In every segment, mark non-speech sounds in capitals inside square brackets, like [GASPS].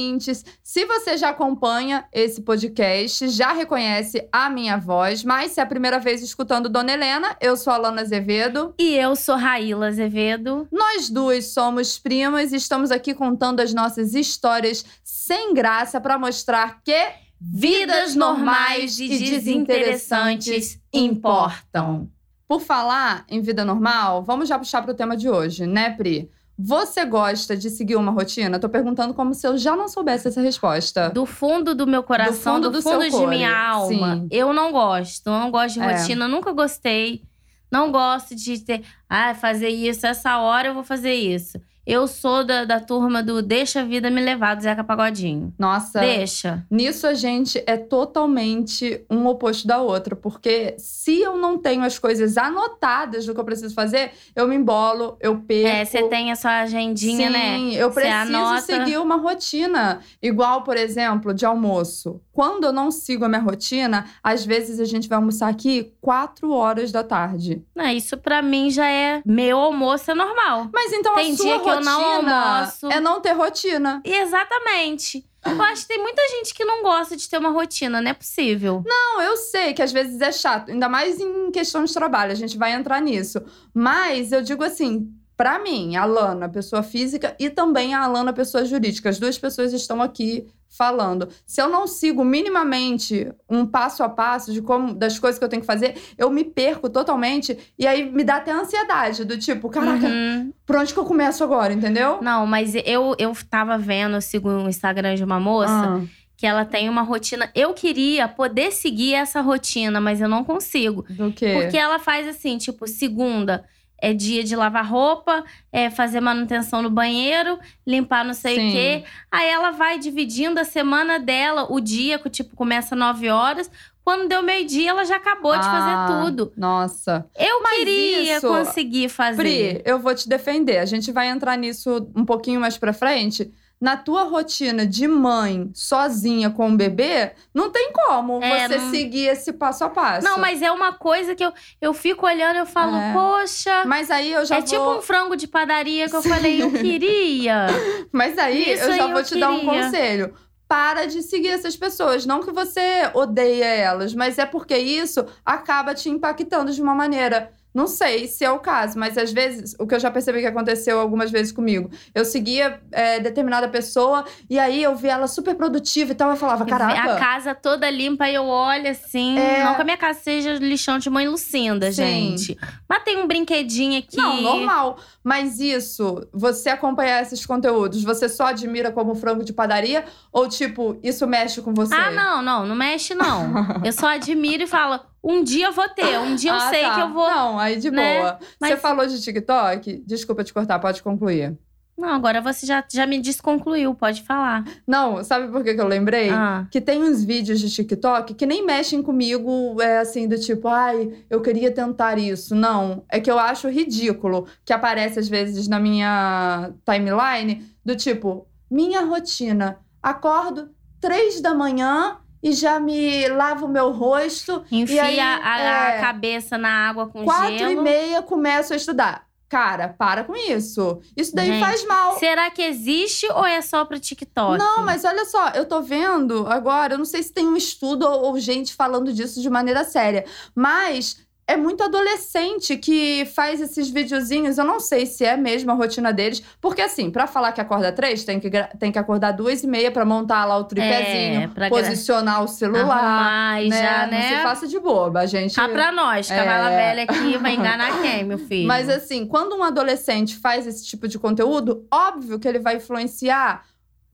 Ouvintes! Se você já acompanha esse podcast, já reconhece a minha voz, mas se é a primeira vez escutando Dona Helena, eu sou a Lana Azevedo. E eu sou Raíla Azevedo. Nós duas somos primas e estamos aqui contando as nossas histórias sem graça para mostrar que Vidas normais e desinteressantes importam. Por falar em vida normal, vamos já puxar para o tema de hoje, né, Pri? Você gosta de seguir uma rotina? Tô perguntando como se eu já não soubesse essa resposta. Do fundo do meu coração, fundo do do fundo, de core, minha alma, sim. eu não gosto. Não gosto de É. rotina, nunca gostei. Não gosto de ter, ah, fazer isso, essa hora eu vou fazer isso. Eu sou da, da turma do deixa a vida me levar, do Zeca Pagodinho. Nossa, Deixa. nisso a gente é totalmente um oposto da outra, porque se eu não tenho as coisas anotadas do que eu preciso fazer, eu me embolo, eu perco. É, você tem a sua agendinha, Sim, né? eu Você preciso seguir uma rotina. Igual, por exemplo, de almoço. Quando eu não sigo a minha rotina, às vezes a gente vai almoçar aqui quatro horas da tarde. Não, isso pra mim já é. Meu almoço é normal. Mas então Tem a sua dia que eu não rotina almoço. é não ter rotina. Exatamente. Eu acho que tem muita gente que não gosta de ter uma rotina, não é possível. Não, eu sei que às vezes é chato, ainda mais em questão de trabalho, a gente vai entrar nisso. Mas eu digo assim, pra mim, a Lana, pessoa física, e também a Alana, pessoa jurídica, as duas pessoas estão aqui falando. Se eu não sigo minimamente um passo a passo de como das coisas que eu tenho que fazer, eu me perco totalmente e aí me dá até ansiedade do tipo, caraca, Uhum. por onde que eu começo agora, entendeu? Não, mas eu, eu tava vendo, eu sigo um Instagram de uma moça Ah, que ela tem uma rotina. Eu queria poder seguir essa rotina, mas eu não consigo. do quê? Porque ela faz assim, tipo, segunda é dia de lavar roupa, é fazer manutenção no banheiro, limpar não sei Sim. o quê. Aí ela vai dividindo a semana dela, o dia, que tipo, começa 9 horas. Quando deu meio-dia, ela já acabou de Ah, fazer tudo. Nossa. Eu Mas queria isso, conseguir fazer. Pri, eu vou te defender. A gente vai entrar nisso um pouquinho mais pra frente. Na tua rotina de mãe, sozinha com o bebê, não tem como É, você não- seguir esse passo a passo. Não, mas é uma coisa que eu, eu fico olhando e eu falo, É. poxa. Mas aí eu já é vou. tipo um frango de padaria que eu falei, eu queria. [LAUGHS] Mas aí Isso eu já aí vou eu te dar um queria. conselho. Para de seguir essas pessoas. Não que você odeia elas, mas é porque isso acaba te impactando de uma maneira. Não sei se é o caso, mas às vezes, o que eu já percebi que aconteceu algumas vezes comigo, eu seguia é, determinada pessoa e aí eu via ela super produtiva e tal, eu falava, A caraca. casa toda limpa e eu olho assim. É. Não que a minha casa seja lixão de mãe Lucinda, Sim. gente. Mas tem um brinquedinho aqui. Não, normal. Mas isso, você acompanhar esses conteúdos, você só admira como frango de padaria? Ou, tipo, isso mexe com você? Ah, não, não, não mexe, não. [LAUGHS] eu só admiro e falo: um dia eu vou ter, um dia eu Ah, sei tá. que eu vou. Não, aí de né? boa. Mas- Você falou de TikTok? Desculpa te cortar, pode concluir. Não, agora você já, já me desconcluiu, pode falar. Não, sabe por que, que eu lembrei? Ah. Que tem uns vídeos de TikTok que nem mexem comigo, é assim, do tipo, ai, eu queria tentar isso. Não, é que eu acho ridículo que aparece às vezes na minha timeline, do tipo, minha rotina. Acordo três da manhã e já me lavo o meu rosto. Enfia e aí, a, a é, cabeça na água com Quatro gelo. e meia começo a estudar. Cara, para com isso. Isso daí Gente, faz mal. Será que existe ou é só pra TikTok? Não, mas olha só, eu tô vendo agora, eu não sei se tem um estudo ou, ou gente falando disso de maneira séria, mas é muito adolescente que faz esses videozinhos. Eu não sei se é mesmo a rotina deles. Porque, assim, pra falar que acorda três, tem que, tem que acordar duas e meia pra montar lá o tripézinho, É, pra gra- posicionar o celular. Arrumar né? já, Não né? se faça de boba, gente. Cá pra nós, cavala É. velha aqui, vai enganar quem, meu [LAUGHS] filho? Mas assim, quando um adolescente faz esse tipo de conteúdo, óbvio que ele vai influenciar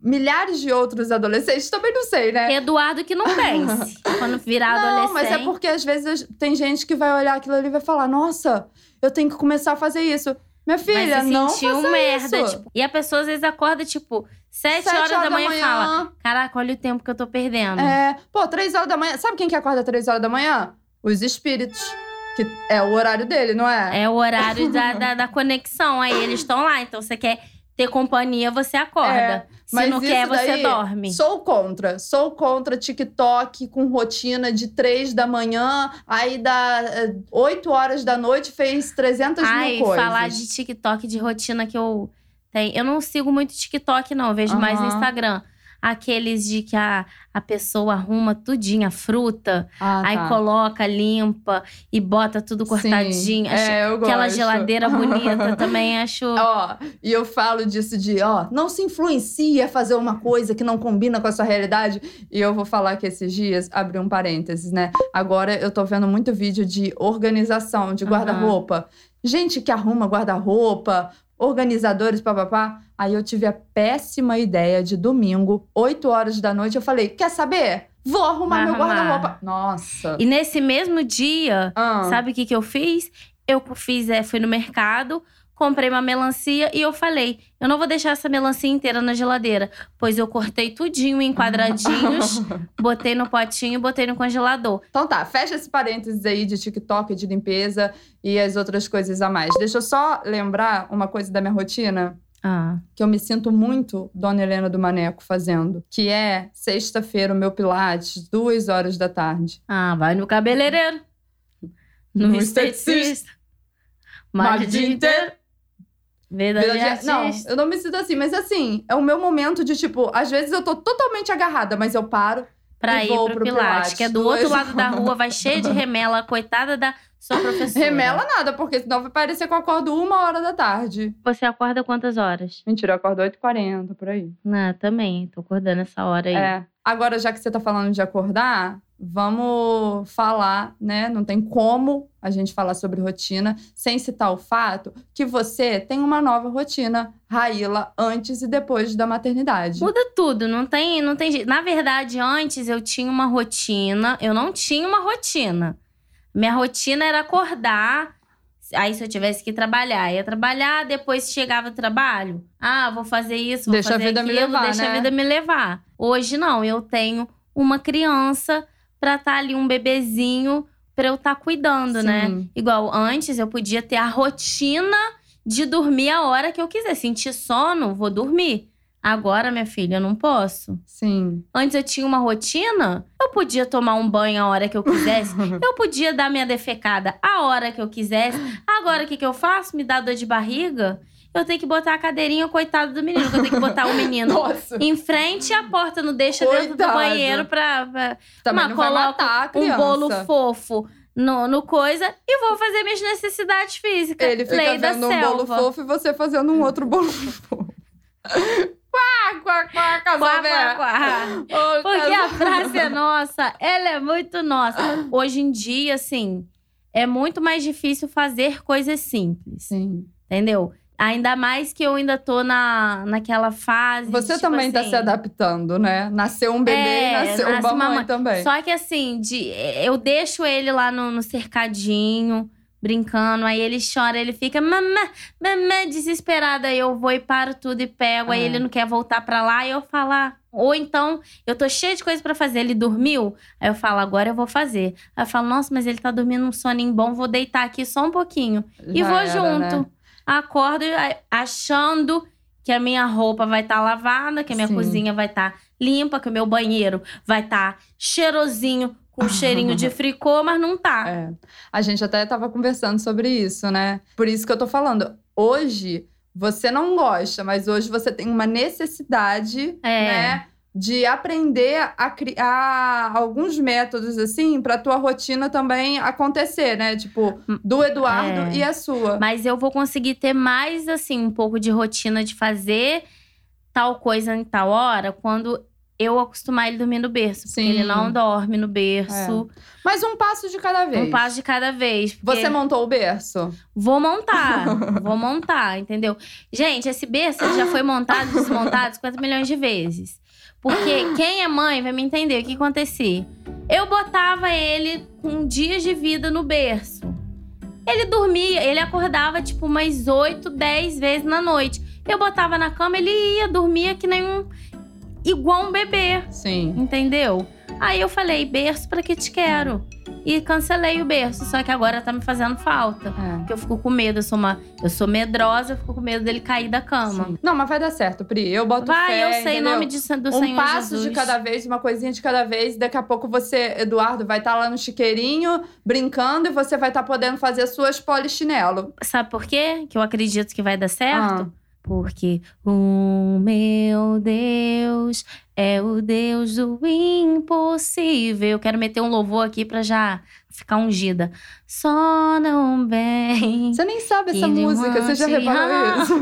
milhares de outros adolescentes. Também não sei, né? Eduardo que não pense. [LAUGHS] quando virar Não, adolescente. mas é porque às vezes tem gente que vai olhar aquilo ali e vai falar: Nossa, eu tenho que começar a fazer isso. Minha filha, Vai se não sentir faça merda. isso. tipo, e a pessoa às vezes acorda, tipo, Sete, Sete horas, da manhã, fala: Caraca, olha o tempo que eu tô perdendo. É, pô, três horas da manhã. Sabe quem que acorda três horas da manhã? Os espíritos. Que é o horário dele, não é? É o horário da, da, da conexão. Aí eles estão lá. Então você quer ter companhia, você acorda. É, Se mas não quer, você dorme. Sou contra. Sou contra TikTok com rotina de três da manhã, aí dá eh, 8 horas da noite, fez 300 Ai, mil coisas. falar de TikTok, de rotina que eu tenho. Eu não sigo muito TikTok, não. Vejo mais no. Instagram. Aqueles de que a, a pessoa arruma tudinho, a fruta, Ah, aí tá. coloca, limpa e bota tudo Sim. cortadinho. Acho- É, eu gosto. Aquela geladeira bonita [LAUGHS] também acho. Ó, e eu falo disso de, ó, não se influencie a fazer uma coisa que não combina com a sua realidade. E eu vou falar que esses dias, abri um parênteses, né? Agora eu tô vendo muito vídeo de organização, de guarda-roupa. Gente que arruma guarda-roupa, organizadores, papapá. Aí eu tive a péssima ideia de domingo, 8 horas da noite, eu falei, quer saber? Vou arrumar Vai meu guarda-roupa. Nossa. E nesse mesmo dia, Ah. sabe o que, que eu fiz? Eu fiz, é, fui no mercado, comprei uma melancia e eu falei: eu não vou deixar essa melancia inteira na geladeira. Pois eu cortei tudinho em quadradinhos, [LAUGHS] botei no potinho e botei no congelador. Então tá, fecha esse parênteses aí de TikTok, de limpeza e as outras coisas a mais. Deixa eu só lembrar uma coisa da minha rotina Ah. que eu me sinto muito Dona Helena do Maneco fazendo, que é sexta-feira o meu pilates, duas horas da tarde. Ah, vai no cabeleireiro. No, No esteticista. esteticista. Mais Mais o dia inteiro. Vida de Vida de- Não, eu não me sinto assim, mas assim, é o meu momento de tipo, às vezes eu tô totalmente agarrada, mas eu paro. Pra e ir pro, pro Pilates, Pilates, que é do outro [LAUGHS] lado da rua, vai cheio de remela, coitada da sua professora. Remela nada, porque senão vai parecer que eu acordo uma hora da tarde. Você acorda quantas horas? Mentira, eu acordo 8h40, por aí. Não, também. Tô acordando essa hora aí. É. Agora, já que você tá falando de acordar, vamos falar, né? Não tem como a gente falar sobre rotina sem citar o fato que você tem uma nova rotina, Raíla, antes e depois da maternidade. Muda tudo, não tem, não tem jeito. Na verdade, antes eu tinha uma rotina, eu não tinha uma rotina. Minha rotina era acordar, aí se eu tivesse que trabalhar, ia trabalhar, depois chegava do trabalho. Ah, vou fazer isso, vou Deixa a fazer vida me aquilo, levar, deixa né? a vida me levar. Hoje não, eu tenho uma criança pra estar ali, um bebezinho, pra eu estar cuidando, né? Sim. Igual antes, eu podia ter a rotina de dormir a hora que eu quiser. Sentir sono, vou dormir. Agora, minha filha, eu não posso. Sim. Antes eu tinha uma rotina, eu podia tomar um banho a hora que eu quisesse. [LAUGHS] eu podia dar minha defecada a hora que eu quisesse. Agora, o que, que eu faço? Me dá dor de barriga? Eu tenho que botar a cadeirinha, coitado do menino. que Eu tenho que botar o menino [LAUGHS] Nossa. em frente e a porta não deixa dentro do Coitado. banheiro pra- pra, Também Mas não coloca um bolo fofo no, no coisa e vou fazer minhas necessidades físicas. Ele fica Lei da vendo um selva. bolo fofo e você fazendo um outro bolo fofo. [LAUGHS] quá, quá, quá, Quá, quá, Porque a frase é nossa, ela é muito nossa. Hoje em dia, assim, é muito mais difícil fazer coisas simples, Sim. entendeu? Ainda mais que eu ainda tô na, naquela fase. Você de, tipo também tá assim, se adaptando, né? Nasceu um bebê É, e nasceu nasce uma mãe mãe. também. Só que assim, de, eu deixo ele lá no, no cercadinho, brincando, aí ele chora, ele fica mamã, mamã, desesperada. Aí eu vou e paro tudo e pego, aí É. ele não quer voltar pra lá, e eu falo. ah. Ou então, eu tô cheia de coisa pra fazer, ele dormiu, aí eu falo, agora eu vou fazer. Aí eu falo, nossa, mas ele tá dormindo um soninho bom, vou deitar aqui só um pouquinho. E Já vou era, junto. né? Acordo achando que a minha roupa vai estar lavada, que a minha Sim. cozinha vai estar limpa, que o meu banheiro vai estar cheirosinho, com [LAUGHS] cheirinho de fricô, mas não tá. É. A gente até tava conversando sobre isso, né? Por isso que eu tô falando. Hoje, você não gosta, mas hoje você tem uma necessidade, É. né? De aprender a criar alguns métodos, assim, pra tua rotina também acontecer, né? Tipo, do Eduardo É. e a sua. Mas eu vou conseguir ter mais, assim, um pouco de rotina de fazer tal coisa em tal hora quando eu acostumar ele dormir no berço. Porque Sim. ele não dorme no berço. Mas um passo de cada vez. Um passo de cada vez. porque- Você montou o berço? Vou montar, [LAUGHS] vou montar, entendeu? Gente, esse berço já foi montado e desmontado [LAUGHS] 50 milhões de vezes. Porque quem é mãe vai me entender o que acontecia. Eu botava ele com dias de vida no berço. Ele dormia, ele acordava tipo umas 8, 10 vezes na noite. Eu botava na cama, ele ia, dormia que nem um. igual um bebê, Sim. entendeu? Aí eu falei, berço pra que te quero. E cancelei o berço, só que agora tá me fazendo falta. É. Porque eu fico com medo, eu sou, uma, eu sou medrosa, eu fico com medo dele cair da cama. Sim. Não, mas vai dar certo, Pri. Eu boto Vai, fé, eu sei, em nome de, do um Senhor passo Jesus. de cada vez, uma coisinha de cada vez. Daqui a pouco você, Eduardo, vai estar lá no chiqueirinho, brincando, e você vai estar podendo fazer suas polichinelo. Sabe por quê? Que eu acredito que vai dar certo? Ah. Porque o meu Deus é o Deus do impossível. Eu quero meter um louvor aqui pra já ficar ungida. Só não vem. Você nem sabe essa música, você já reparou [LAUGHS] isso?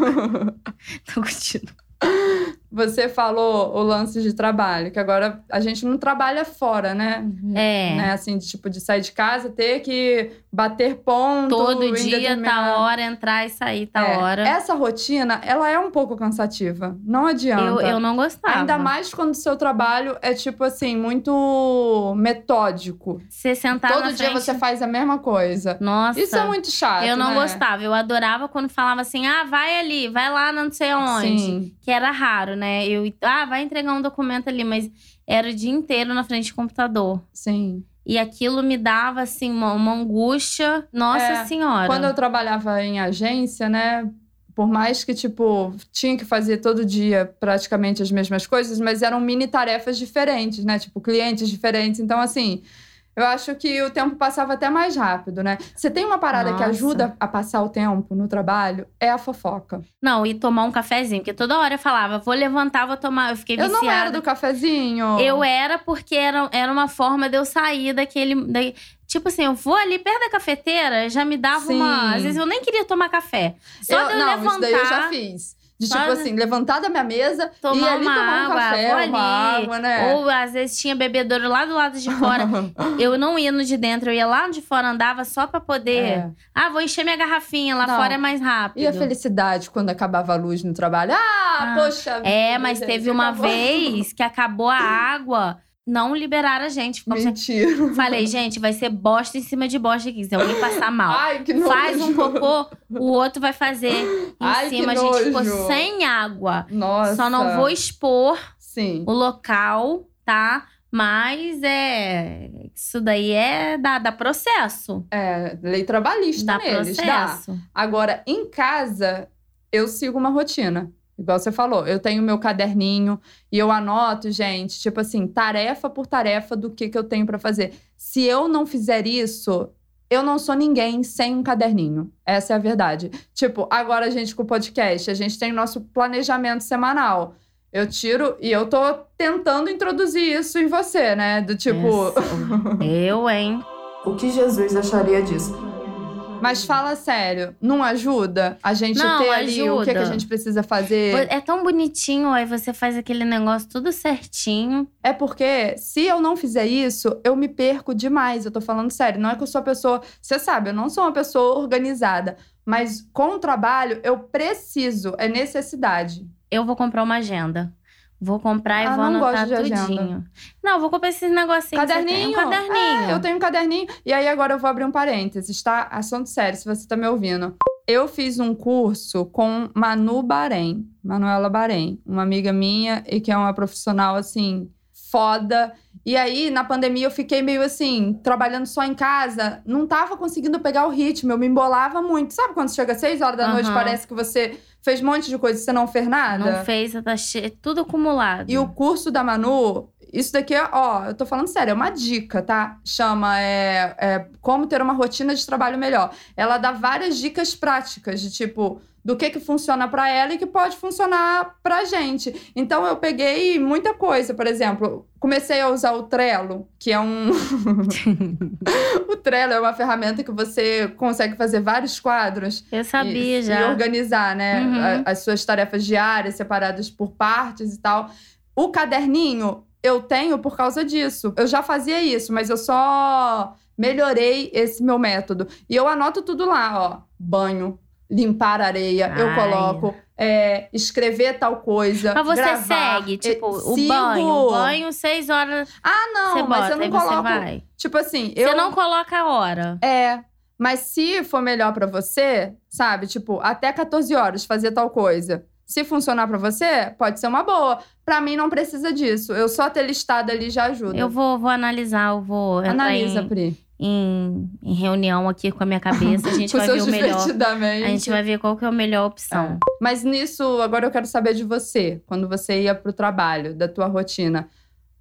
Tô curtindo. [LAUGHS] Você falou o lance de trabalho, que agora a gente não trabalha fora, né? É. Né? Assim, de, tipo, de sair de casa, ter que bater ponto. Todo dia, determinado- tá hora, entrar e sair, tá É, hora. Essa rotina, ela é um pouco cansativa. Não adianta. Eu, eu não gostava. Ainda mais quando o seu trabalho é, tipo assim, muito metódico. Você sentar Todo na dia frente... você faz a mesma coisa. Nossa. Isso é muito chato. Eu não né? gostava. Eu adorava quando falava assim: ah, vai ali, vai lá não sei aonde. Sim. Que era raro, né? Eu, ah, vai entregar um documento ali, mas era o dia inteiro na frente do computador. Sim. E aquilo me dava, assim, uma, uma angústia. Nossa É, Senhora. Quando eu trabalhava em agência, né? Por mais que, tipo, tinha que fazer todo dia praticamente as mesmas coisas, mas eram mini tarefas diferentes, né? Tipo, clientes diferentes. Então, assim, eu acho que o tempo passava até mais rápido, né? Você tem uma parada que Nossa. ajuda a passar o tempo no trabalho, é a fofoca. Não, e tomar um cafezinho, porque toda hora eu falava, vou levantar, vou tomar. Eu fiquei Eu viciada. não era do cafezinho. Eu era porque era, era uma forma de eu sair daquele. da- tipo assim, eu vou ali perto da cafeteira, já me dava Sim. uma. Às vezes eu nem queria tomar café. Só Eu- de eu não, levantar. isso daí eu já fiz. De tipo assim, levantar da minha mesa e Tomar ali uma tomar um água, café, uma água, né? Ou às vezes tinha bebedouro lá do lado de fora. [LAUGHS] eu não ia no de dentro, eu ia lá de fora, andava só pra poder. É. Ah, vou encher minha garrafinha, lá Não. fora é mais rápido. E a felicidade quando acabava a luz no trabalho? Ah, Ah, poxa É, mas teve uma acabou. vez que acabou a [LAUGHS] água, não liberaram a gente. Mentira. [LAUGHS] Falei, gente, vai ser bosta em cima de bosta aqui. Se alguém passar mal. Ai, que nojo. Faz um cocô, o outro vai fazer em Ai, cima. A gente ficou sem água. Nossa. Só não vou expor Sim. o local, tá? Mas é. Isso daí é dá, dá processo. É, lei trabalhista Dá neles, dá. processo. Agora, em casa, eu sigo uma rotina. Igual você falou, eu tenho meu caderninho e eu anoto, gente, tipo assim, tarefa por tarefa do que, que eu tenho pra fazer. Se eu não fizer isso, eu não sou ninguém sem um caderninho. Essa é a verdade. Tipo, agora a gente com o podcast, a gente tem o nosso planejamento semanal. Eu tiro e eu tô tentando introduzir isso em você, né? Do tipo. Essa- Eu, hein? O que Jesus acharia disso? Mas fala sério, não ajuda a gente Não, ter ali o que, que a ajuda. gente precisa fazer? É tão bonitinho, aí você faz aquele negócio tudo certinho. É porque se eu não fizer isso, eu me perco demais. Eu tô falando sério. Não é que eu sou uma pessoa. Você sabe, eu não sou uma pessoa organizada. Mas com o trabalho, eu preciso, é necessidade. Eu vou comprar uma agenda. Vou comprar e Ah, vou anotar tudinho. Não, vou comprar esses negocinhos. Caderninho? Um caderninho. É, eu tenho um caderninho. E aí agora eu vou abrir um parênteses, tá? Assunto sério, se você tá me ouvindo. Eu fiz um curso com Manu Bahrein, Manuela Bahrein, uma amiga minha e que é uma profissional assim foda. E aí, na pandemia, eu fiquei meio assim, trabalhando só em casa, não tava conseguindo pegar o ritmo, eu me embolava muito. Sabe quando chega às seis horas da noite, Aham. parece que você fez um monte de coisa e você não fez nada? Não fez, tá tudo acumulado. E o curso da Manu, isso daqui é, ó, eu tô falando sério, é uma dica, tá? Chama é, é, Como Ter uma Rotina de Trabalho Melhor. Ela dá várias dicas práticas de tipo. Do que que funciona pra ela e que pode funcionar pra gente. Então eu peguei muita coisa, por exemplo, comecei a usar o Trello, que é um [LAUGHS] O Trello é uma ferramenta que você consegue fazer vários quadros Eu sabia e, já. E organizar, né? Uhum. As suas tarefas diárias, separadas por partes e tal. O caderninho eu tenho por causa disso. Eu já fazia isso, mas eu só melhorei esse meu método. E eu anoto tudo lá, ó. Banho, limpar areia, eu Ai. coloco. é, escrever tal coisa. Mas você gravar. segue, E- tipo, o sigo. banho. O banho, seis horas Ah, não, mas bota, eu não coloco. vai. Tipo assim, eu. Você não coloca a hora. É. Mas se for melhor pra você, sabe? Tipo, até 14 horas fazer tal coisa. Se funcionar pra você, pode ser uma boa. Pra mim, não precisa disso. Eu só ter listado ali já ajuda. Eu vou, vou analisar, eu vou Analisa, em, Pri. em, em reunião aqui com a minha cabeça. A [LAUGHS] gente vai ver o melhor. A gente vai ver qual que é a melhor opção. Mas nisso, agora eu quero saber de você. Quando você ia pro trabalho, da tua rotina.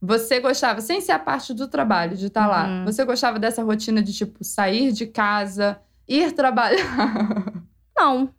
Você gostava, sem ser a parte do trabalho, de estar lá. Uhum. Você gostava dessa rotina de, tipo, sair de casa, ir trabalhar? Não.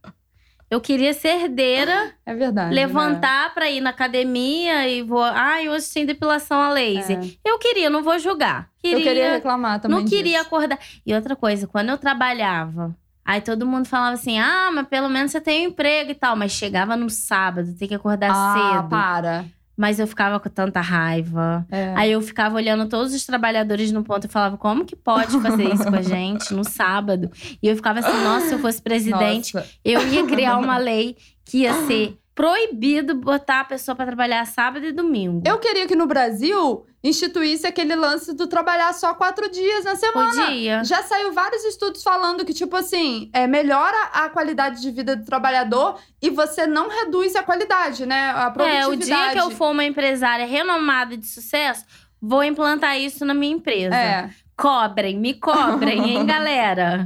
Eu queria ser herdeira, É verdade. né? levantar pra ir na academia e vou. Ai, hoje tem depilação a laser. É. Eu queria, não vou julgar. Eu queria reclamar também. Não queria disso. acordar. E outra coisa, quando eu trabalhava, aí todo mundo falava assim: ah, mas pelo menos você tem um emprego e tal. Mas chegava no sábado, tem que acordar Ah, cedo. para. Mas eu ficava com tanta raiva. É. Aí eu ficava olhando todos os trabalhadores no ponto e falava: como que pode fazer isso com a gente no sábado? E eu ficava assim: nossa, se eu fosse presidente, Nossa. eu ia criar uma lei que ia ser proibido botar a pessoa pra trabalhar sábado e domingo. Eu queria que no Brasil instituísse aquele lance do trabalhar só quatro dias na semana. podia. Já saiu vários estudos falando que, tipo assim, é, melhora a qualidade de vida do trabalhador e você não reduz a qualidade, né? A É, produtividade. o dia que eu for uma empresária renomada de sucesso, vou implantar isso na minha empresa. É. Cobrem, me cobrem, hein, [LAUGHS] galera?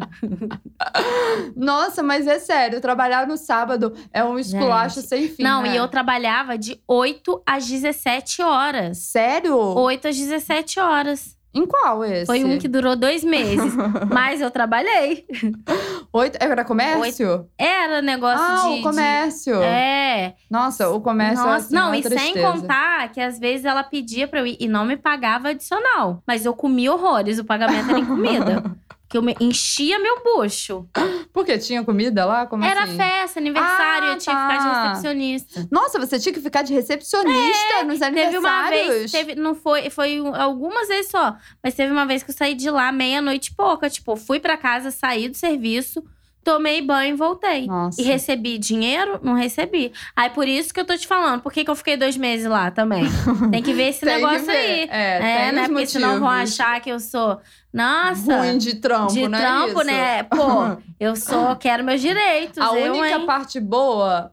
Nossa, mas é sério, trabalhar no sábado é um esculacho sem fim. Não, né? e eu trabalhava de 8 às 17 horas. Sério? 8 às 17 horas. Em qual esse? Foi um que durou dois meses. [LAUGHS] mas eu trabalhei. Oito... Era comércio? Era negócio ah, de. o comércio. de- É. Nossa, o comércio é Nossa, assim, não, e sem tristeza. contar que às vezes ela pedia pra eu ir e não me pagava adicional. Mas eu comia horrores, o pagamento era em comida. [LAUGHS] que eu enchia meu bucho. [GASPS] Por quê? Tinha comida lá? Como Era assim? festa, aniversário, Ah, eu tinha que ficar de tá. recepcionista. Nossa, você tinha que ficar de recepcionista nos aniversários? Teve uma vez, teve, não foi, foi um- algumas vezes só, mas teve uma vez que eu saí de lá meia-noite e pouca. Tipo, fui pra casa, saí do serviço, tomei banho e voltei. Nossa. E recebi dinheiro? Não recebi. Aí por isso que eu tô te falando, por que, que eu fiquei dois meses lá também? [LAUGHS] Tem que ver esse negócio ver. aí. É, É, né? Porque senão vão achar que eu sou. Nossa! Ruim de trampo, de não é trampo, né? Pô, [LAUGHS] eu sou, quero meus direitos. A eu, única hein? parte boa...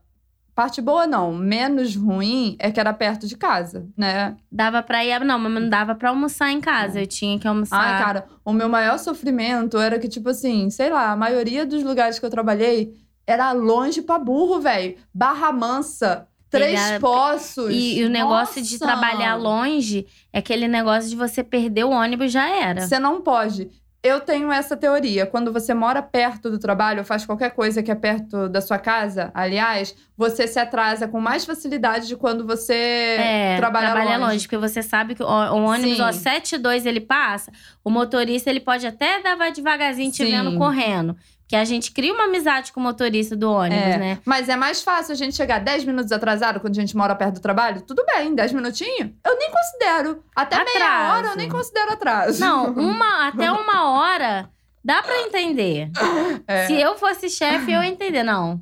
Parte boa não, menos ruim é que era perto de casa, né? Dava pra ir. Não, mas não dava pra almoçar em casa. Eu tinha que almoçar. Ai, cara, o meu maior sofrimento era que, tipo assim, sei lá, a maioria dos lugares que eu trabalhei era longe pra burro, velho. Barra Mansa, Três Pegar- Poços. E, e o negócio de Nossa! trabalhar longe é aquele negócio de você perder o ônibus já era. Você não pode. Eu tenho essa teoria. Quando você mora perto do trabalho, ou faz qualquer coisa que é perto da sua casa, aliás, você se atrasa com mais facilidade de quando você É, trabalha, longe. Porque você sabe que o, o ônibus, Sim. ó, 72 ele passa, o motorista ele pode até dar devagarzinho te vendo correndo. Porque a gente cria uma amizade com o motorista do ônibus, É. né? Mas é mais fácil a gente chegar 10 minutos atrasado quando a gente mora perto do trabalho? Tudo bem, 10 minutinhos? Eu nem considero. Até meia Atraso. hora eu nem considero atraso. Não, [LAUGHS] uma, até uma hora dá pra entender. [LAUGHS] É. Se eu fosse chefe, eu ia entender. Não.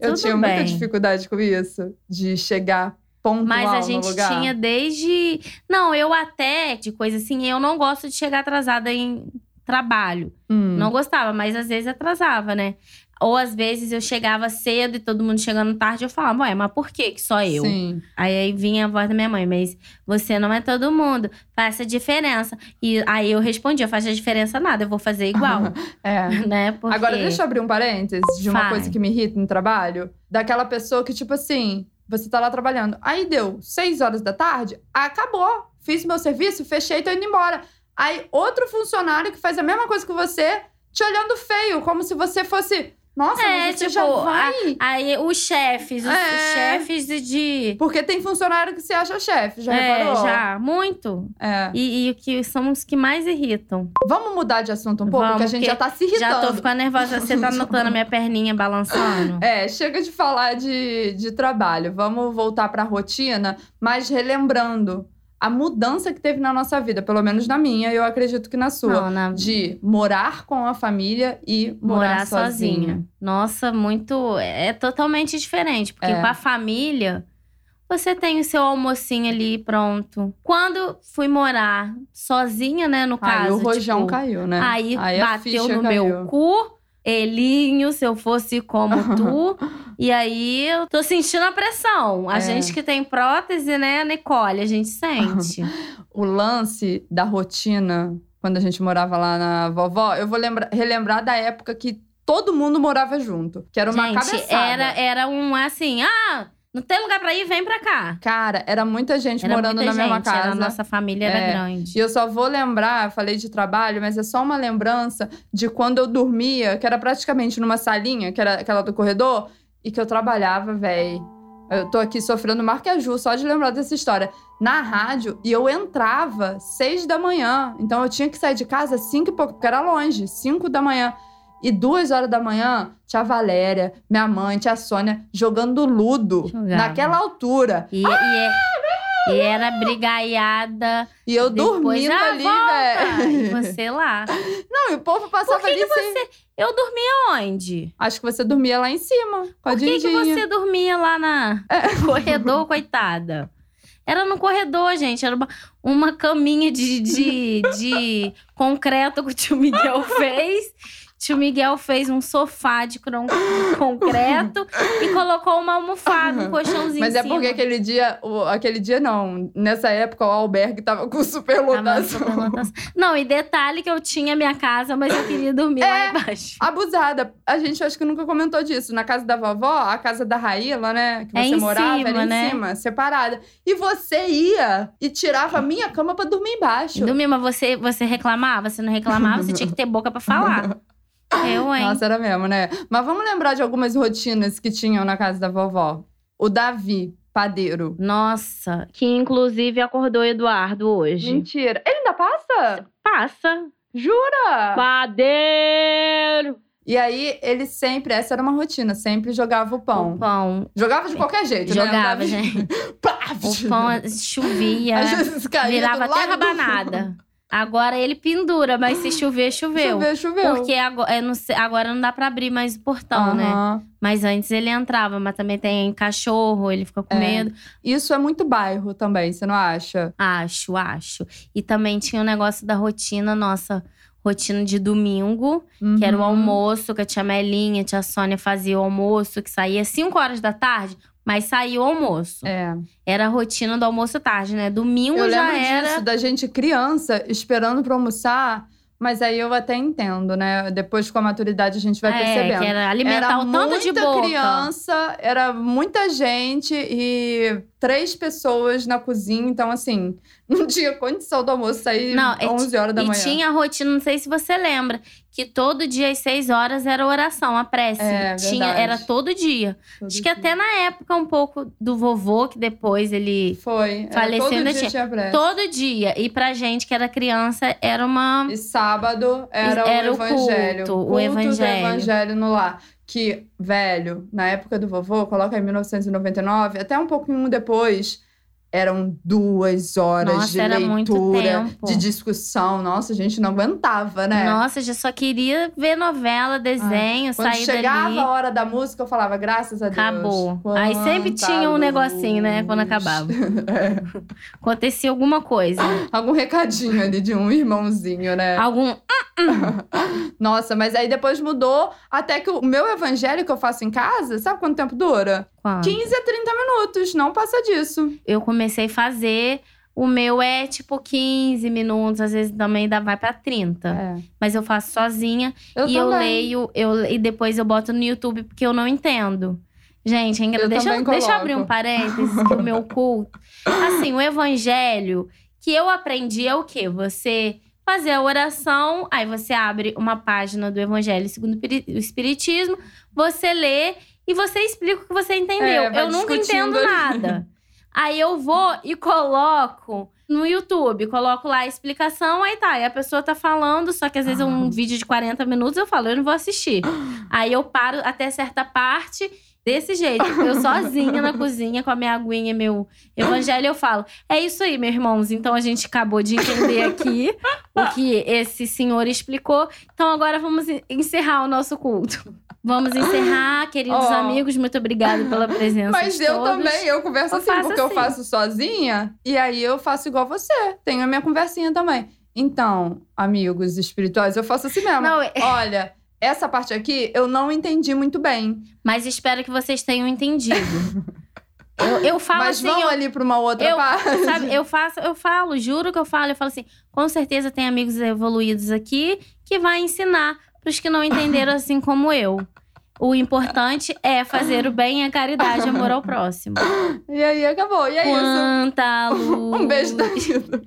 eu tudo tinha muita bem. dificuldade com isso, de chegar pontual Mas a gente tinha desde. Não, eu até, de coisa assim, eu não gosto de chegar atrasada em trabalho. Hum. Não gostava, mas às vezes atrasava, né? Ou às vezes eu chegava cedo e todo mundo chegando tarde, eu falava, ué, mas por que que só eu? Sim. Aí, aí vinha a voz da minha mãe, mas você não é todo mundo, faz a diferença. E aí eu respondia, faz a diferença nada, eu vou fazer igual, [LAUGHS] É. [LAUGHS] né? Porque... Agora, deixa eu abrir um parênteses de uma Vai. coisa que me irrita no trabalho. Daquela pessoa que, tipo assim, você tá lá trabalhando. Aí deu seis horas da tarde, acabou. Fiz meu serviço, fechei, tô indo embora. Aí outro funcionário que faz a mesma coisa que você, te olhando feio, como se você fosse. Nossa, É, mas você tipo, já vai. Aí os chefes, os, É. os chefes de- de... Porque tem funcionário que se acha chefe, já é, reparou? já, muito. É. E, e o que são os que mais irritam. Vamos mudar de assunto um pouco, Vamos, porque a gente já tá se irritando. Já tô ficando nervosa. Você tá notando a minha perninha balançando? [LAUGHS] É, chega de falar de, de trabalho. Vamos voltar para a rotina, mas relembrando a mudança que teve na nossa vida, pelo menos na minha, eu acredito que na sua. Não, na... De morar com a família e morar, morar sozinha. sozinha. Nossa, muito. É totalmente diferente. Porque É. com a família, você tem o seu almocinho ali pronto. Quando fui morar sozinha, né, no Aí caso. o rojão tipo, caiu, né? Aí, a bateu no caiu. meu cu. Elinho, se eu fosse como [LAUGHS] tu. e aí eu tô sentindo a pressão. A É. gente que tem prótese, né, Nicole? A gente sente. [LAUGHS] O lance da rotina, quando a gente morava lá na vovó, eu vou lembra- relembrar da época que todo mundo morava junto. Que era uma gente, cabeçada. era, era um assim, ah, não tem lugar pra ir, vem pra cá. Cara, era muita gente Era morando muita na mesma gente, casa. era, a nossa família era É. grande. E eu só vou lembrar, falei de trabalho, mas é só uma lembrança de quando eu dormia, que era praticamente numa salinha, que era aquela do corredor, e que eu trabalhava, véi. Eu tô aqui sofrendo marqueju só de lembrar dessa história. Na rádio, e eu entrava seis da manhã. Então eu tinha que sair de casa cinco e pouco, porque era longe, cinco da manhã. E duas horas da manhã, tia Valéria, minha mãe, tia Sônia, jogando ludo. Jogava. Naquela altura. E, e, é- e era brigaiada. E eu Depois, dormindo ah, ali, volta! E velho. você lá. Não, e o povo passava Por que, ali que sem... você. Eu dormia onde? Acho que você dormia lá em cima, com a Por que, que você dormia lá na [LAUGHS] corredor, coitada? Era no corredor, gente. Era uma, uma caminha de, de, de concreto que o tio Miguel [LAUGHS] fez. Tio Miguel fez um sofá de concreto e colocou uma almofada, um colchãozinho Mas em é porque aquele dia, o- aquele dia não. Nessa época o albergue tava com Tava superlotação. superlotação. Não, e detalhe que eu tinha minha casa, mas eu queria dormir lá É. embaixo. Abusada. A gente acho que nunca comentou disso. Na casa da vovó, a casa da Raíla, né? Que É você em morava, cima, era em né? cima, separada. E você ia e tirava a minha cama pra dormir embaixo. Dormir, mas você, você reclamava? Você não reclamava, você tinha que ter boca pra falar. [LAUGHS] [LAUGHS] Eu, hein? Nossa, era mesmo, né? Mas vamos lembrar de algumas rotinas que tinham na casa da vovó. O Davi, padeiro. Nossa, que inclusive acordou Eduardo hoje. Mentira. Ele ainda passa? Passa. Jura? Padeiro! E aí, ele sempre, essa era uma rotina, sempre jogava o pão. O pão. Jogava de qualquer jeito, né? Jogava, gente. [LAUGHS] Pá! O pão chovia, Às vezes caía virava do lado terra do- banada. Agora ele pendura, mas se chover, choveu. Choveu, choveu. Porque agora, eu não sei- agora não dá pra abrir mais o portão, né? Aham. Mas antes ele entrava, mas também tem cachorro, ele fica com É. medo. Isso é muito bairro também, você não acha? Acho, acho. E também tinha o negócio da rotina, nossa, rotina de domingo, que era o Uhum. almoço, que a tia Melinha, a tia Sônia fazia o almoço, que saía 5 horas da tarde, mas saía o almoço. É. Era a rotina do almoço tarde, né? Domingo Eu já lembro era. disso, da gente criança esperando pra almoçar, mas aí eu até entendo, né? Depois com a maturidade a gente vai é, percebendo. que era alimentar era o tanto de muita boca. criança, era muita gente e três pessoas na cozinha. Então, assim, [LAUGHS] não tinha condição do almoço sair Não, e 11 horas da E manhã. tinha a rotina, não sei se você lembra, que todo dia às 6 horas era oração, a prece. É, tinha, verdade. era todo dia. Todo Acho que dia. até na época um pouco do vovô, que depois ele Foi. Faleceu, todo dia tinha. tinha prece. Todo dia. E pra gente que era criança, era uma. E sábado era, Era o o evangelho. culto, o do evangelho. evangelho no lar. Que, velho, na época do vovô, coloca em 1999, até um pouquinho depois, eram duas horas Nossa, de leitura, de discussão. Nossa, a gente não aguentava, né? Nossa, já só queria ver novela, desenho, Quando sair chegava dali. a hora da música, eu falava, graças a Deus. Acabou. Aí sempre tinha um negocinho, né, quando luz. acabava. [LAUGHS] É. Acontecia alguma coisa. Algum recadinho ali de um irmãozinho, né? Algum. [LAUGHS] Nossa, mas aí depois mudou até que o meu evangelho que eu faço em casa, sabe quanto tempo dura? Quando? 15 a 30 minutos, não passa disso. Eu comecei a fazer. O meu é tipo 15 minutos, às vezes também dá, vai pra 30. É. Mas eu faço sozinha. Eu e eu leio, eu, e depois eu boto no YouTube porque eu não entendo. Gente, é engra- deixa, deixa eu abrir um parênteses que o meu [LAUGHS] culto. Assim, o evangelho que eu aprendi é o quê? Você fazer a oração, aí você abre uma página do evangelho segundo o Espiritismo, você lê e você explica o que você entendeu. É, eu nunca entendo nada. [LAUGHS] Aí eu vou e coloco no YouTube, coloco lá a explicação, aí tá. E a pessoa tá falando, só que às vezes é um vídeo de 40 minutos, eu falo, eu não vou assistir. [GASPS] Aí eu paro até certa parte. Desse jeito, eu sozinha na [LAUGHS] cozinha com a minha aguinha, meu evangelho, eu falo: é isso aí, meus irmãos. Então a gente acabou de entender aqui o que esse senhor explicou. Então agora vamos en- encerrar o nosso culto. Vamos [GASPS] encerrar, queridos Ó. amigos. Muito obrigada pela presença. Mas eu todos. também, eu converso Eu assim, porque eu assim. faço sozinha e aí eu faço igual você. Tenho a minha conversinha também. Então, amigos espirituais, eu faço assim mesmo. Não, é- [LAUGHS] Olha, essa parte aqui eu não entendi muito bem. Mas espero que vocês tenham entendido. eu, eu falo Mas assim, vamos eu, ali pra uma outra eu- parte. sabe, eu faço, eu falo, juro que eu falo, eu falo assim, com certeza tem amigos evoluídos aqui que vai ensinar pros que não entenderam assim como eu. O importante é fazer o bem, a caridade e amor ao próximo. [GASPS] E aí acabou. E é isso. Quanta luz. [LAUGHS] Um beijo da vida.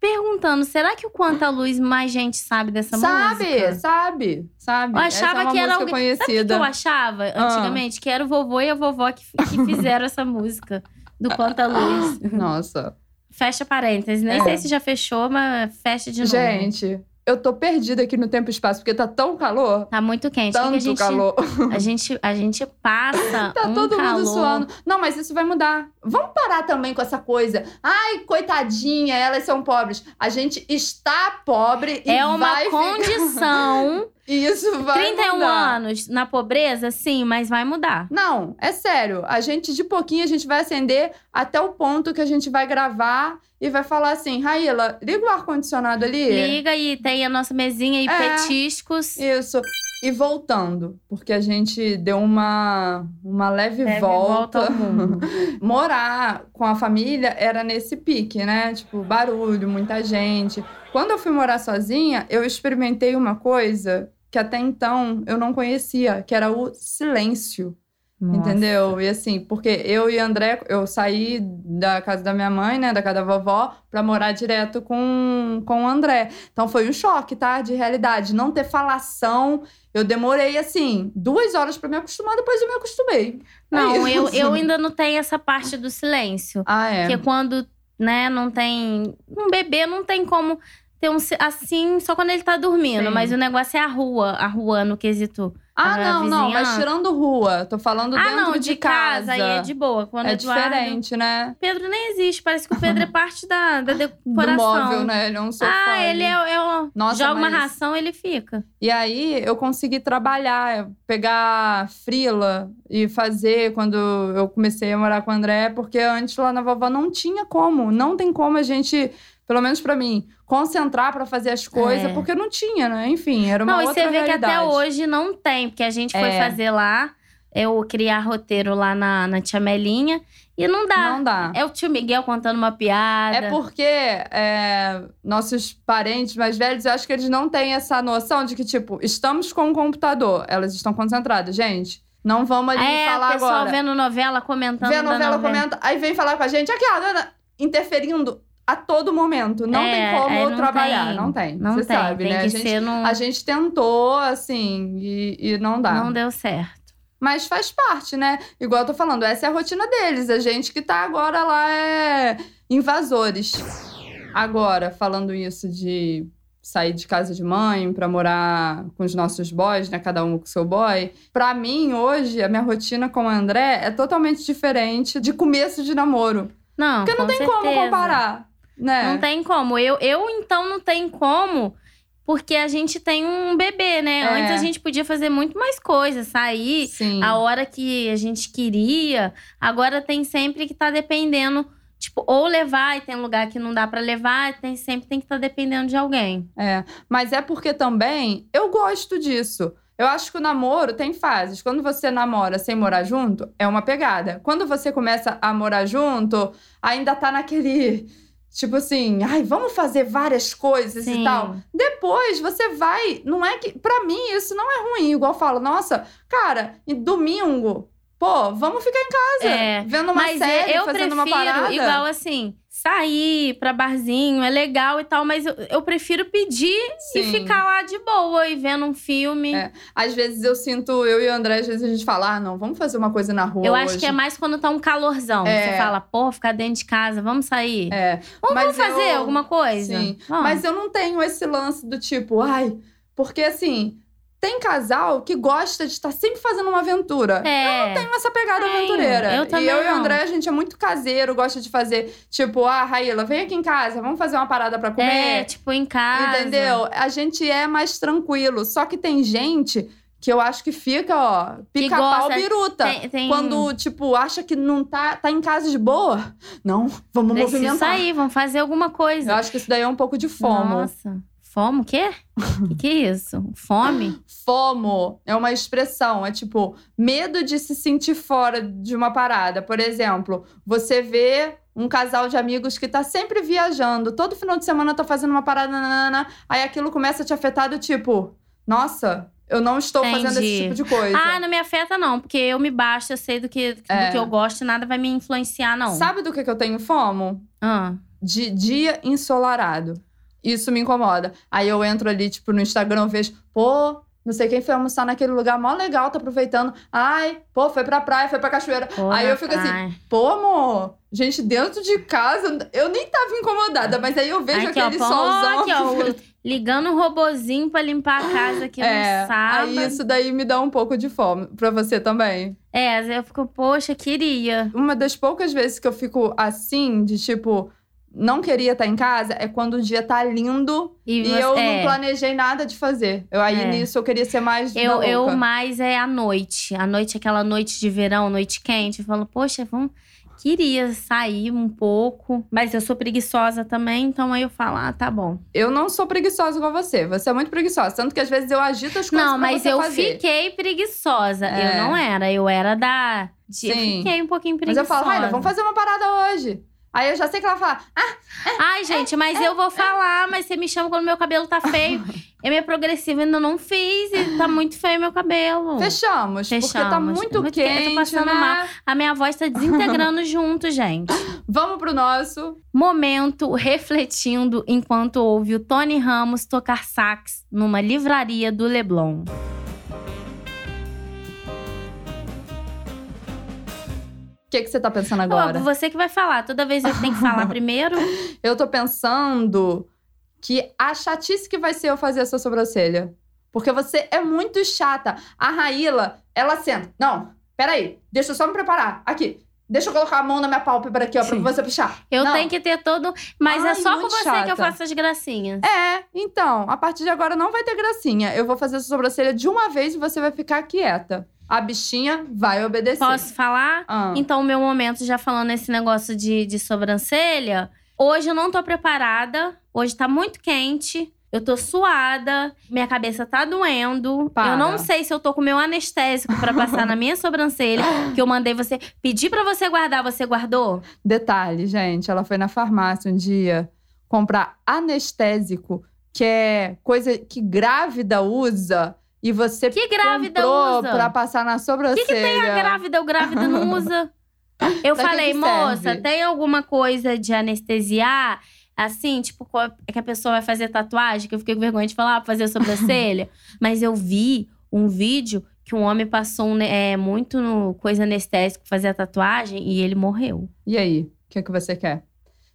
Perguntando, será que o Quanta Luz mais gente sabe dessa Sabe, música? sabe, sabe. Eu Essa achava é que era alguém- Sabe o que conhecida. eu achava antigamente? Que era o vovô e a vovó que, que fizeram essa música do Quanta Luz. [LAUGHS] Nossa. Fecha parênteses. Nem É. sei se já fechou, mas fecha de novo. Gente, eu tô perdida aqui no tempo e espaço, porque tá tão calor. Tá muito quente. O que Tanto a gente, calor. [LAUGHS] A gente, a gente passa Tá um todo calor. mundo suando. Não, mas isso vai mudar. Vamos parar também com essa coisa. Ai, coitadinha, elas são pobres. A gente está pobre e É uma condição. [LAUGHS] Isso vai 31 mudar. anos na pobreza, sim, mas vai mudar. Não, é sério. A gente, de pouquinho, a gente vai acender até o ponto que a gente vai gravar e vai falar assim, Raíla, liga o ar-condicionado ali. Liga e tem a nossa mesinha e É. petiscos. Isso. E voltando, porque a gente deu uma, uma leve, Leve volta. volta. [LAUGHS] Morar com a família era nesse pique, né? Tipo, barulho, muita gente. Quando eu fui morar sozinha, eu experimentei uma coisa que até então eu não conhecia, que era o silêncio. Entendeu? E assim, porque eu e André, eu saí da casa da minha mãe, né, da casa da vovó, pra morar direto com, com o André. Então foi um choque, tá? De realidade. Não ter falação. Eu demorei, assim, duas horas pra me acostumar, depois eu me acostumei. É Não, eu, isso. eu [LAUGHS] ainda não tenho essa parte do silêncio. Ah, é. Porque quando, né, não tem. Um bebê não tem como ter um. si- Assim, só quando ele tá dormindo. Sim. Mas o negócio é a rua, a rua no quesito. Ah, não, não, mas tirando rua. Tô falando ah, dentro não, de, de casa. Aí é de boa. Quando É Eduardo- diferente, né? Pedro nem existe. Parece que o Pedro é [LAUGHS] parte da, da Do decoração. móvel, né? Ele é um sofá. Ah, ele é, é. Nossa, joga uma mas- ração, ele fica. E aí eu consegui trabalhar, pegar frila e fazer quando eu comecei a morar com o André, porque antes lá na vovó não tinha como, não tem como a gente, pelo menos pra mim, concentrar pra fazer as coisas, É. porque não tinha, né? Enfim, era uma não, e outra você vê que até hoje não tem, porque a gente foi É. fazer lá, eu criar roteiro lá na, na Tia Melinha, e não dá. Não dá. É o tio Miguel contando uma piada. É porque é, nossos parentes mais velhos, eu acho que eles não têm essa noção de que, tipo, estamos com o computador, elas estão concentradas. Gente, não vamos ali É, falar o pessoal agora. vendo novela, comentando Vê a da novela, comenta, aí vem falar com a gente, aqui, ó, interferindo a todo momento. Não É, tem como é, não trabalhar. tem. Não tem. Não Você tem, sabe, tem né? a, gente, num... a gente tentou, assim, e, e não dá. Não deu certo. Mas faz parte, né? Igual eu tô falando, essa é a rotina deles. A gente que tá agora lá é invasores. Agora, falando isso de sair de casa de mãe pra morar com os nossos boys, né? Cada um com seu boy. Pra mim, hoje, a minha rotina com o André é totalmente diferente de começo de namoro. Não, Porque não tem como certeza. comparar, né? Não tem como. Eu, eu, então, não tem como, porque a gente tem um bebê, né? É. Antes a gente podia fazer muito mais coisas, sair Sim. a hora que a gente queria. Agora tem sempre que tá dependendo, tipo, ou levar, e tem lugar que não dá pra levar, tem sempre tem que estar dependendo de alguém. É, mas é porque também eu gosto disso. Eu acho que o namoro tem fases. Quando você namora sem morar junto, é uma pegada. Quando você começa a morar junto, ainda tá naquele. Tipo assim, ai, vamos fazer várias coisas Sim. e tal. Depois você vai. Não é que. Pra mim, isso não é ruim. Igual eu falo, nossa, cara, e domingo, pô, vamos ficar em casa. É, Vendo uma série, eu fazendo uma prefiro, parada. igual assim, sair pra barzinho é legal e tal, mas eu, eu prefiro pedir e Sim. ficar lá de boa e vendo um filme. É, Às vezes eu sinto, eu e o André, às vezes a gente fala, ah, não, vamos fazer uma coisa na rua. Eu acho hoje. que é mais quando tá um calorzão. É. Você fala, pô, ficar dentro de casa, vamos sair. É, Vamos, mas vamos fazer eu- alguma coisa? Sim. Vamos. Mas eu não tenho esse lance do tipo, ai, porque assim, tem casal que gosta de estar sempre fazendo uma aventura. É. Tenho essa pegada aventureira. Eu e também eu e o não. André, a gente é muito caseiro, gosta de fazer, tipo, ah, Raíla, vem aqui em casa, vamos fazer uma parada pra É, comer. tipo, em casa. Entendeu? A gente é mais tranquilo. Só que tem gente que eu acho que fica, ó, pica-pau biruta. Tem, tem... Quando, tipo, acha que não tá, tá em casa de boa. Não, vamos Preciso movimentar. sair, vamos fazer alguma coisa. Eu acho que isso daí é um pouco de fomo. Nossa. Fomo, o quê? O que, que é isso? Fome? FOMO é uma expressão, é tipo medo de se sentir fora de uma parada. Por exemplo, você vê um casal de amigos que tá sempre viajando, todo final de semana tá fazendo uma parada, nanana, aí aquilo começa a te afetar do tipo, nossa, eu não estou fazendo esse Entendi. tipo de coisa. Ah, não me afeta, não, porque eu me baixo, eu sei do que, É. do que eu gosto e nada vai me influenciar, não. Sabe do que, que eu tenho FOMO? Ah. De dia ensolarado. Isso me incomoda. Aí eu entro ali, tipo, no Instagram, vejo, pô, não sei quem foi almoçar naquele lugar mó legal, tá aproveitando. Ai, pô, foi pra praia, foi pra cachoeira. Pô, Aí eu fico assim, ai. Pô, amor, gente, dentro de casa, eu nem tava incomodada, mas aí eu vejo Aqui, ó, aquele pô, solzão. aqui, ó, [LAUGHS] o- ligando um robozinho pra limpar a casa aqui é, no sábado. aí isso daí me dá um pouco de fome. Pra você também. É, eu fico, poxa, queria. Uma das poucas vezes que eu fico assim, de tipo, não queria estar em casa, é quando o dia tá lindo E, e, você- eu é, não planejei nada de fazer. Eu, aí É. nisso eu queria ser mais. eu, eu mais é a noite. A noite, aquela noite de verão, noite quente. Eu falo, poxa, vamos. Queria sair um pouco, mas eu sou preguiçosa também, então aí eu falo, ah, tá bom. Eu não sou preguiçosa igual você. Você é muito preguiçosa. Tanto que às vezes eu agito as coisas Não, mas eu fazer. fiquei preguiçosa. É. Eu não era, eu era da. de- eu Sim. fiquei um pouquinho Mas preguiçosa. eu falo, Raina, vamos fazer uma parada hoje. Aí eu já sei que ela fala, ah, Ai, gente, mas eu vou falar, mas você me chama quando meu cabelo tá feio. [LAUGHS] É minha progressiva, ainda não fiz e tá muito feio meu cabelo. fechamos. Porque tá Fechamos. muito, Muito quente, eu tô quente, passando né? mal. A minha voz tá desintegrando [LAUGHS] junto, gente. Vamos pro nosso. Momento refletindo enquanto ouve o Tony Ramos tocar sax numa livraria do Leblon. O que, que você tá pensando Ó, agora? você que vai falar. Toda vez eu tenho que falar [LAUGHS] primeiro. Eu tô pensando que a chatice que vai ser eu fazer a sua sobrancelha. Porque você é muito chata. A Raíla, ela senta. Não, peraí. Deixa eu só me preparar. Aqui. Deixa eu colocar a mão na minha pálpebra aqui, ó, Sim. pra você puxar. Eu Não. tenho que ter todo. Mas é Ai, só com você que eu chata. faço as gracinhas. É, então, a partir de agora não vai ter gracinha. Eu vou fazer a sua sobrancelha de uma vez e você vai ficar quieta. A bichinha vai obedecer. Posso falar? Ah. Então, o meu momento, já falando esse negócio de, de sobrancelha, hoje eu não tô preparada. Hoje tá muito quente. Eu tô suada, minha cabeça tá doendo. Para. Eu não sei se eu tô com meu anestésico pra passar na minha sobrancelha, [LAUGHS] que eu mandei você pedir pra você guardar, você guardou? Detalhe, gente, ela foi na farmácia um dia comprar anestésico, que é coisa que grávida usa, e você Que grávida comprou usa? pra passar na sobrancelha. que tem a grávida, o grávida não [LAUGHS] usa. Eu Pra que falei, que moça, serve?" tem alguma coisa de anestesiar? Assim, tipo, co- que a pessoa vai fazer tatuagem, que eu fiquei com vergonha de falar, pra fazer sobrancelha. [LAUGHS] Mas eu vi um vídeo que um homem passou um é, muito no coisa anestésico pra fazer a tatuagem e ele morreu. E aí, o que, que você quer?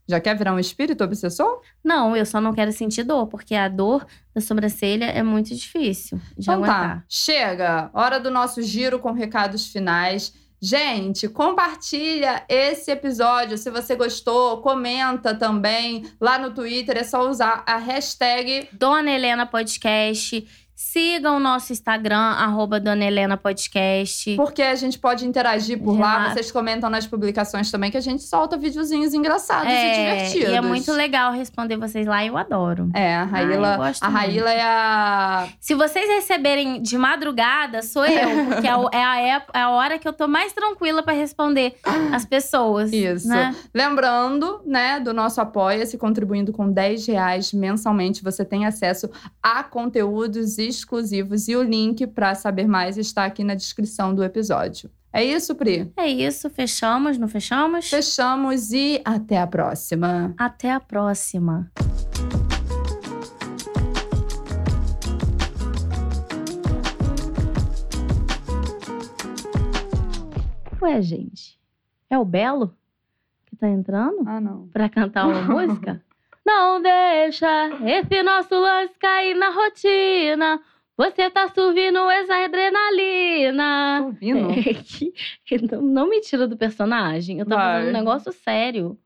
Já quer virar um espírito obsessor? Não, eu só não quero sentir dor, porque a dor da sobrancelha é muito difícil de Então aguentar. tá, chega. Hora do nosso giro com recados finais. Gente, compartilha esse episódio. Se você gostou, comenta também. Lá no Twitter é só usar a hashtag Dona Helena Podcast. Sigam o nosso Instagram, arroba Dona Helena Podcast. Porque a gente pode interagir por lá. Exato. Vocês comentam nas publicações também que a gente solta videozinhos engraçados e É, divertidos. e é muito legal responder vocês lá, eu adoro. É, a Ah, Raíla, gosto a Raíla é a. Se vocês receberem de madrugada, sou eu, porque é, é a, é a hora que eu tô mais tranquila pra responder as pessoas. Isso. Né? Lembrando, né, do nosso Apoia-se, contribuindo com 10 reais mensalmente, você tem acesso a conteúdos exclusivos e o link para saber mais está aqui na descrição do episódio. É isso, Pri? É isso, fechamos, não fechamos? Fechamos e até a próxima. Até a próxima. Ué, gente, é o Belo que tá entrando Ah, não. pra cantar uma [LAUGHS] música? Não deixa esse nosso lance cair na rotina. Você tá subindo essa adrenalina. Tô ouvindo? [LAUGHS] É [LAUGHS] não, não me tira do personagem. Eu tô Vai. fazendo um negócio sério.